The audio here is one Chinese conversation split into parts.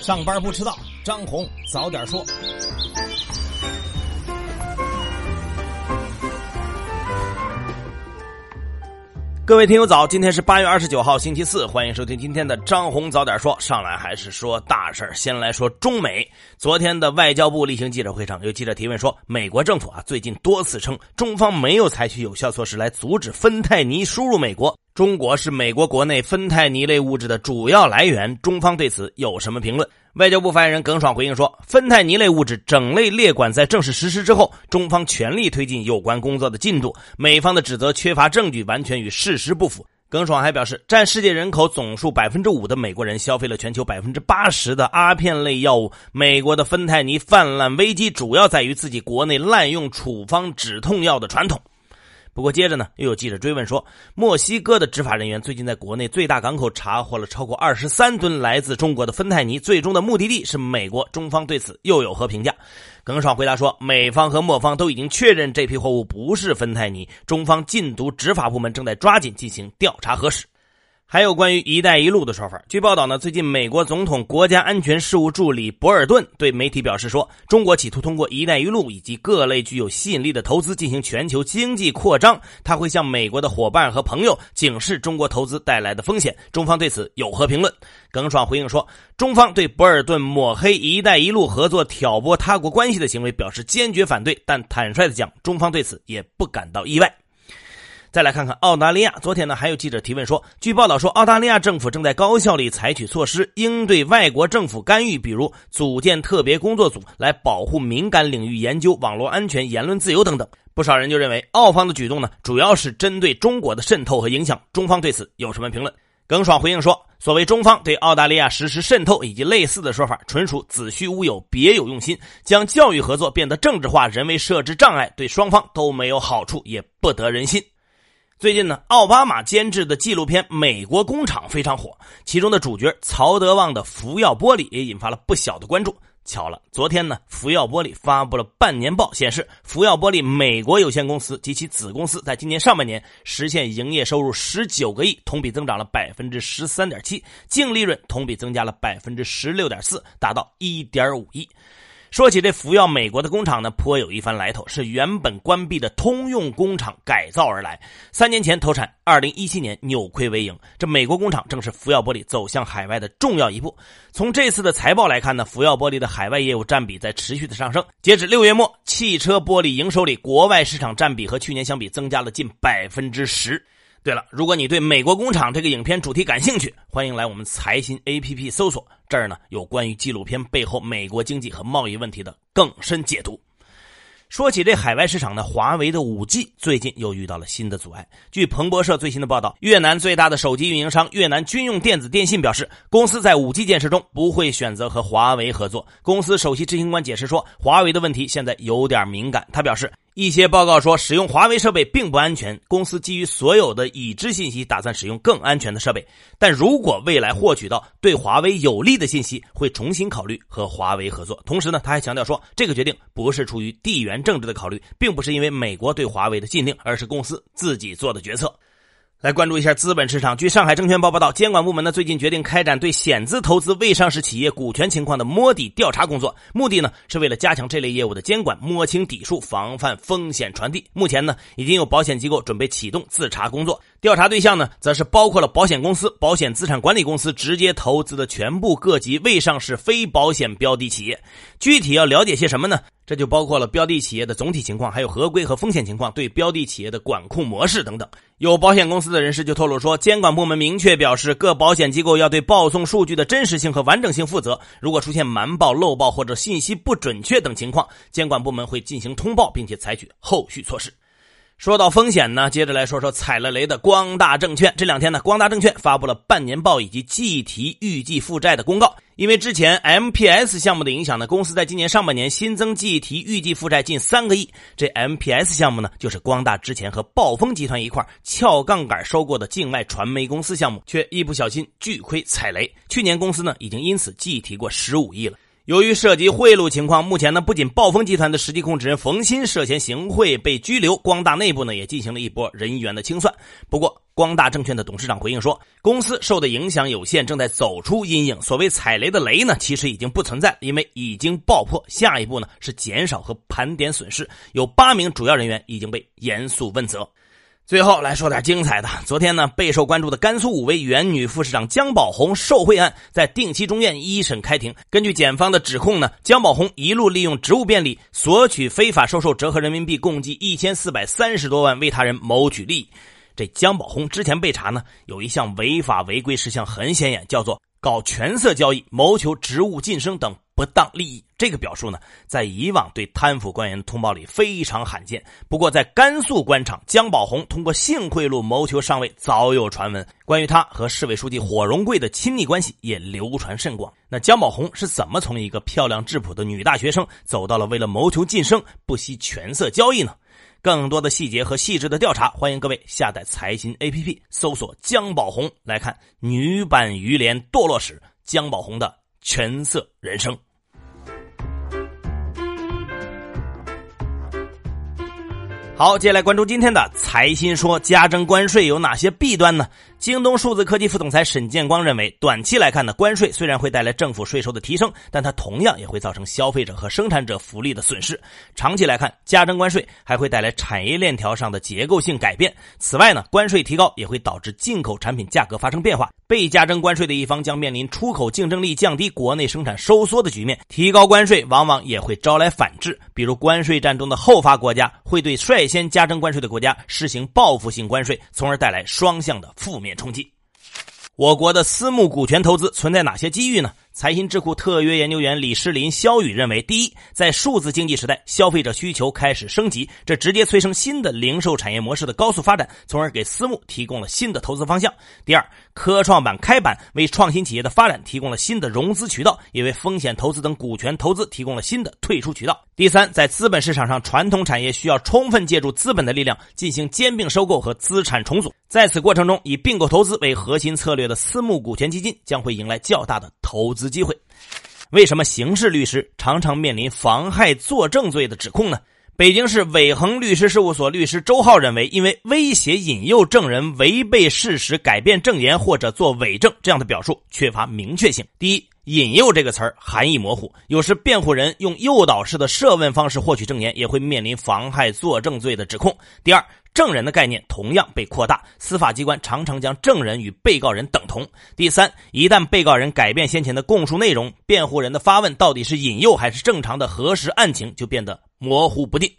上班不迟到，张红早点说。各位听友早，今天是八月二十九号，星期四，欢迎收听今天的张红早点说。上来还是说大事先来说中美。昨天的外交部例行记者会上，有记者提问说，美国政府啊最近多次称中方没有采取有效措施来阻止芬太尼输入美国，中国是美国国内芬太尼类物质的主要来源。中方对此有什么评论？外交部发言人耿爽回应说：“芬太尼类物质整类列管在正式实施之后，中方全力推进有关工作的进度。美方的指责缺乏证据，完全与事实不符。”耿爽还表示，占世界人口总数百分之五的美国人消费了全球百分之八十的阿片类药物。美国的芬太尼泛滥危机主要在于自己国内滥用处方止痛药的传统。不过接着呢，又有记者追问说，墨西哥的执法人员最近在国内最大港口查获了超过二十三吨来自中国的芬太尼，最终的目的地是美国。中方对此又有何评价？耿爽回答说，美方和墨方都已经确认这批货物不是芬太尼，中方禁毒执法部门正在抓紧进行调查核实。还有关于“一带一路”的说法。据报道呢，最近美国总统国家安全事务助理博尔顿对媒体表示说，中国企图通过“一带一路”以及各类具有吸引力的投资进行全球经济扩张。他会向美国的伙伴和朋友警示中国投资带来的风险。中方对此有何评论？耿爽回应说，中方对博尔顿抹黑“一带一路”合作挑拨他国关系的行为表示坚决反对，但坦率的讲，中方对此也不感到意外。再来看看澳大利亚，昨天呢还有记者提问说，据报道说，澳大利亚政府正在高效地采取措施应对外国政府干预，比如组建特别工作组来保护敏感领域研究、网络安全、言论自由等等。不少人就认为，澳方的举动呢主要是针对中国的渗透和影响。中方对此有什么评论？耿爽回应说，所谓中方对澳大利亚实施渗透以及类似的说法，纯属子虚乌有，别有用心，将教育合作变得政治化，人为设置障碍，对双方都没有好处，也不得人心。最近呢，奥巴马监制的纪录片《美国工厂》非常火，其中的主角曹德旺的福耀玻璃也引发了不小的关注。巧了，昨天呢，福耀玻璃发布了半年报，显示福耀玻璃美国有限公司及其子公司在今年上半年实现营业收入十九个亿，同比增长了百分之十三点七，净利润同比增加了百分之十六点四，达到一点五亿。说起这福耀美国的工厂呢，颇有一番来头，是原本关闭的通用工厂改造而来。三年前投产，二零一七年扭亏为盈。这美国工厂正是福耀玻璃走向海外的重要一步。从这次的财报来看呢，福耀玻璃的海外业务占比在持续的上升。截止六月末，汽车玻璃营收里国外市场占比和去年相比增加了近百分之十。对了，如果你对美国工厂这个影片主题感兴趣，欢迎来我们财新 APP 搜索，这儿呢有关于纪录片背后美国经济和贸易问题的更深解读。说起这海外市场呢，华为的五 G 最近又遇到了新的阻碍。据彭博社最新的报道，越南最大的手机运营商越南军用电子电信表示，公司在五 G 建设中不会选择和华为合作。公司首席执行官解释说，华为的问题现在有点敏感。他表示。一些报告说，使用华为设备并不安全。公司基于所有的已知信息，打算使用更安全的设备。但如果未来获取到对华为有利的信息，会重新考虑和华为合作。同时呢，他还强调说，这个决定不是出于地缘政治的考虑，并不是因为美国对华为的禁令，而是公司自己做的决策。来关注一下资本市场。据上海证券报报道，监管部门呢最近决定开展对险资投资未上市企业股权情况的摸底调查工作，目的呢是为了加强这类业务的监管，摸清底数，防范风险传递。目前呢，已经有保险机构准备启动自查工作，调查对象呢则是包括了保险公司、保险资产管理公司直接投资的全部各级未上市非保险标的企业。具体要了解些什么呢？这就包括了标的企业的总体情况，还有合规和风险情况，对标的企业的管控模式等等。有保险公司的人士就透露说，监管部门明确表示，各保险机构要对报送数据的真实性和完整性负责。如果出现瞒报、漏报或者信息不准确等情况，监管部门会进行通报，并且采取后续措施。说到风险呢，接着来说说踩了雷的光大证券。这两天呢，光大证券发布了半年报以及计提预计负债的公告。因为之前 MPS 项目的影响呢，公司在今年上半年新增计提预计负债近三个亿。这 MPS 项目呢，就是光大之前和暴风集团一块撬杠杆收购的境外传媒公司项目，却一不小心巨亏踩雷。去年公司呢，已经因此计提过十五亿了。由于涉及贿赂情况，目前呢，不仅暴风集团的实际控制人冯鑫涉嫌行贿被拘留，光大内部呢也进行了一波人员的清算。不过，光大证券的董事长回应说，公司受的影响有限，正在走出阴影。所谓踩雷的雷呢，其实已经不存在，因为已经爆破。下一步呢是减少和盘点损失，有八名主要人员已经被严肃问责。最后来说点精彩的。昨天呢，备受关注的甘肃武威原女副市长姜宝红受贿案在定期中院一审开庭。根据检方的指控呢，姜宝红一路利用职务便利，索取非法收受折合人民币共计一千四百三十多万，为他人谋取利益。这姜宝红之前被查呢，有一项违法违规事项很显眼，叫做搞权色交易，谋求职务晋升等。不当利益这个表述呢，在以往对贪腐官员的通报里非常罕见。不过，在甘肃官场，姜宝红通过性贿赂谋求上位早有传闻。关于他和市委书记火荣贵的亲密关系也流传甚广。那姜宝红是怎么从一个漂亮质朴的女大学生，走到了为了谋求晋升不惜权色交易呢？更多的细节和细致的调查，欢迎各位下载财新 APP，搜索姜宝红来看女版于连堕落史，姜宝红的全色人生。好，接下来关注今天的财新说，加征关税有哪些弊端呢？京东数字科技副总裁沈建光认为，短期来看呢，关税虽然会带来政府税收的提升，但它同样也会造成消费者和生产者福利的损失。长期来看，加征关税还会带来产业链条上的结构性改变。此外呢，关税提高也会导致进口产品价格发生变化，被加征关税的一方将面临出口竞争力降低、国内生产收缩的局面。提高关税往往也会招来反制，比如关税战中的后发国家会对率先加征关税的国家实行报复性关税，从而带来双向的负面。冲击，我国的私募股权投资存在哪些机遇呢？财新智库特约研究员李诗林、肖宇认为：第一，在数字经济时代，消费者需求开始升级，这直接催生新的零售产业模式的高速发展，从而给私募提供了新的投资方向。第二，科创板开板为创新企业的发展提供了新的融资渠道，也为风险投资等股权投资提供了新的退出渠道。第三，在资本市场上，传统产业需要充分借助资本的力量进行兼并收购和资产重组，在此过程中，以并购投资为核心策略的私募股权基金将会迎来较大的投资。机会，为什么刑事律师常常面临妨害作证罪的指控呢？北京市伟恒律师事务所律师周浩认为，因为威胁、引诱证人违背事实、改变证言或者做伪证这样的表述缺乏明确性。第一，引诱这个词儿含义模糊，有时辩护人用诱导式的设问方式获取证言，也会面临妨害作证罪的指控。第二。证人的概念同样被扩大，司法机关常常将证人与被告人等同。第三，一旦被告人改变先前的供述内容，辩护人的发问到底是引诱还是正常的核实案情，就变得模糊不定。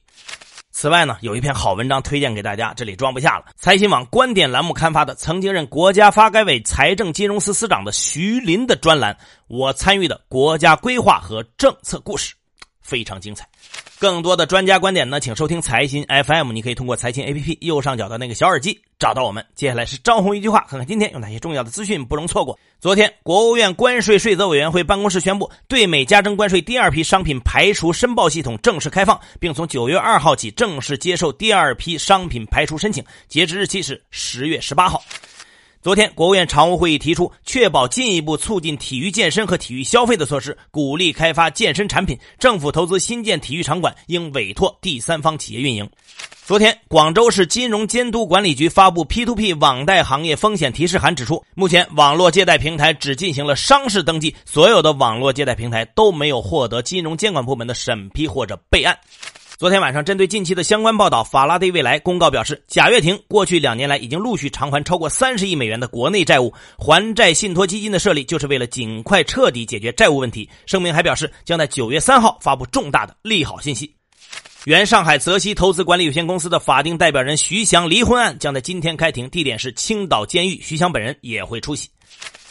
此外呢，有一篇好文章推荐给大家，这里装不下了。财新网观点栏目刊发的曾经任国家发改委财政金融司司长的徐林的专栏《我参与的国家规划和政策故事》，非常精彩。更多的专家观点呢，请收听财新 FM。你可以通过财新 APP 右上角的那个小耳机找到我们。接下来是张红一句话，看看今天有哪些重要的资讯不容错过。昨天，国务院关税税则委员会办公室宣布，对美加征关税第二批商品排除申报系统正式开放，并从九月二号起正式接受第二批商品排除申请，截止日期是十月十八号。昨天，国务院常务会议提出，确保进一步促进体育健身和体育消费的措施，鼓励开发健身产品。政府投资新建体育场馆，应委托第三方企业运营。昨天，广州市金融监督管理局发布 P2P 网贷行业风险提示函，指出，目前网络借贷平台只进行了商事登记，所有的网络借贷平台都没有获得金融监管部门的审批或者备案。昨天晚上，针对近期的相关报道，法拉第未来公告表示，贾跃亭过去两年来已经陆续偿还超过三十亿美元的国内债务，还债信托基金的设立就是为了尽快彻底解决债务问题。声明还表示，将在九月三号发布重大的利好信息。原上海泽熙投资管理有限公司的法定代表人徐翔离婚案将在今天开庭，地点是青岛监狱，徐翔本人也会出席。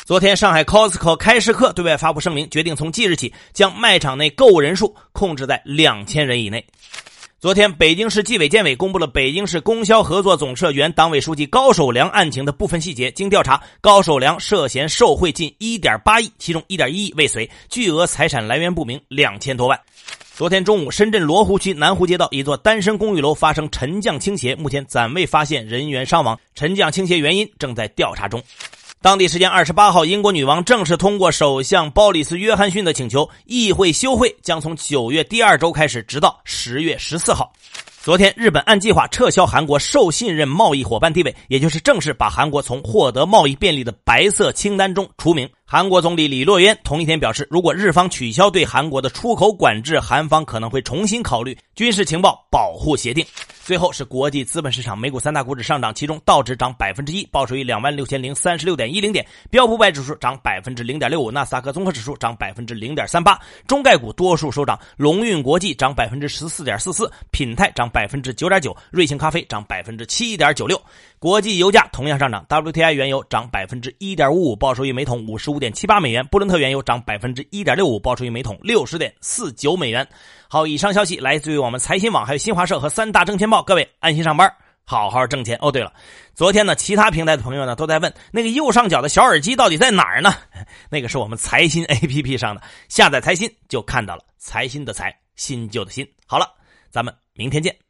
昨天，上海 Costco 开市客对外发布声明，决定从即日起将卖场内购物人数控制在两千人以内。昨天，北京市纪委监委公布了北京市供销合作总社原党委书记高守良案情的部分细节。经调查，高守良涉嫌受贿近1.8亿，其中1.1亿未遂，巨额财产来源不明两千多万。昨天中午，深圳罗湖区南湖街道一座单身公寓楼发生沉降倾斜，目前暂未发现人员伤亡，沉降倾斜原因正在调查中。当地时间二十八号，英国女王正式通过首相鲍里斯·约翰逊的请求，议会休会将从九月第二周开始，直到十月十四号。昨天，日本按计划撤销韩国受信任贸易伙伴地位，也就是正式把韩国从获得贸易便利的白色清单中除名。韩国总理李洛渊同一天表示，如果日方取消对韩国的出口管制，韩方可能会重新考虑军事情报保护协定。最后是国际资本市场，美股三大股指上涨，其中道指涨百分之一，报收于两万六千零三十六点一零点；标普百指数涨百分之零点六五，纳斯达克综合指数涨百分之零点三八。中概股多数收涨，龙运国际涨百分之十四点四四，品泰涨百分之九点九，瑞幸咖啡涨百分之七点九六。国际油价同样上涨，WTI 原油涨百分之一点五五，报收于每桶五十五点七八美元；布伦特原油涨百分之一点六五，报出于每桶六十点四九美元。好，以上消息来自于我们财新网、还有新华社和三大证券报。各位安心上班，好好挣钱。哦，对了，昨天呢，其他平台的朋友呢都在问那个右上角的小耳机到底在哪儿呢？那个是我们财新 APP 上的，下载财新就看到了。财新的财，新旧的新。好了，咱们明天见。